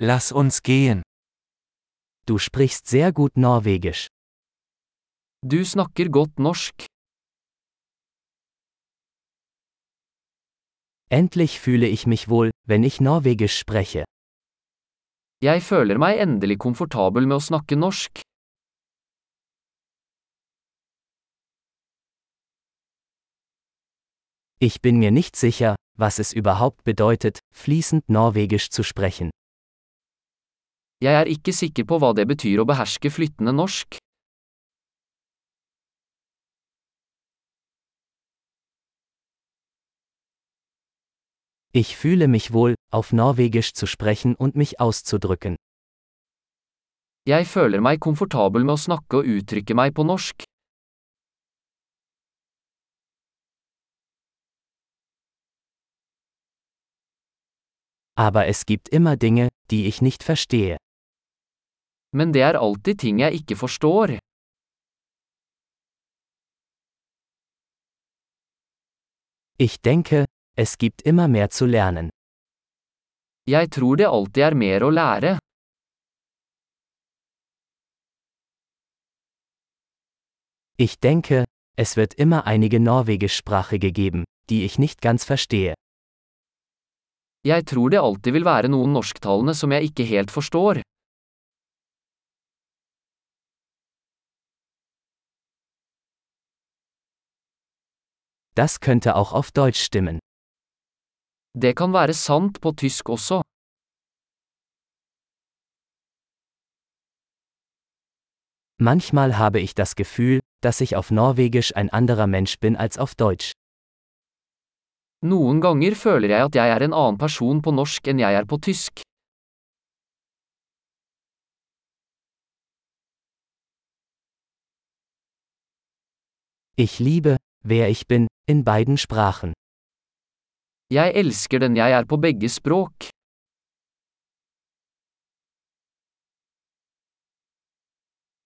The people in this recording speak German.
Lass uns gehen. Du sprichst sehr gut Norwegisch. Du snakker godt norsk. Endlich fühle ich mich wohl, wenn ich Norwegisch spreche. Jeg føler meg endelig komfortabel med å snakke norsk. Ich bin mir nicht sicher, was es überhaupt bedeutet, fließend Norwegisch zu sprechen. Jeg er ikke sikker på hva det betyr å beherske flyttende norsk. Ich fühle mich wohl, auf Norwegisch zu sprechen und mich auszudrücken. Jeg føler meg komfortabel med å snakke og uttrykke meg på norsk. Aber es gibt immer Dinge, die ich nicht verstehe. Men det er alltid ting jeg ikke forstår. Ich denke, es gibt immer mehr zu lernen. Jeg tror det alltid er mer å lære. Ich denke, es wird immer einige Norwegischsprache geben, die ich nicht ganz verstehe. Jeg tror det alltid vil være noen norsktalende som jeg ikke helt forstår. Das könnte auch auf Deutsch stimmen. Det kan være sant på tysk også. Manchmal habe ich das Gefühl, dass ich auf Norwegisch ein anderer Mensch bin als auf Deutsch. Noen ganger føler jeg at jeg er en annen person på norsk enn jeg er på tysk. Ich liebe, wer ich bin, in beiden Sprachen. Jeg elsker den jeg er på begge språk.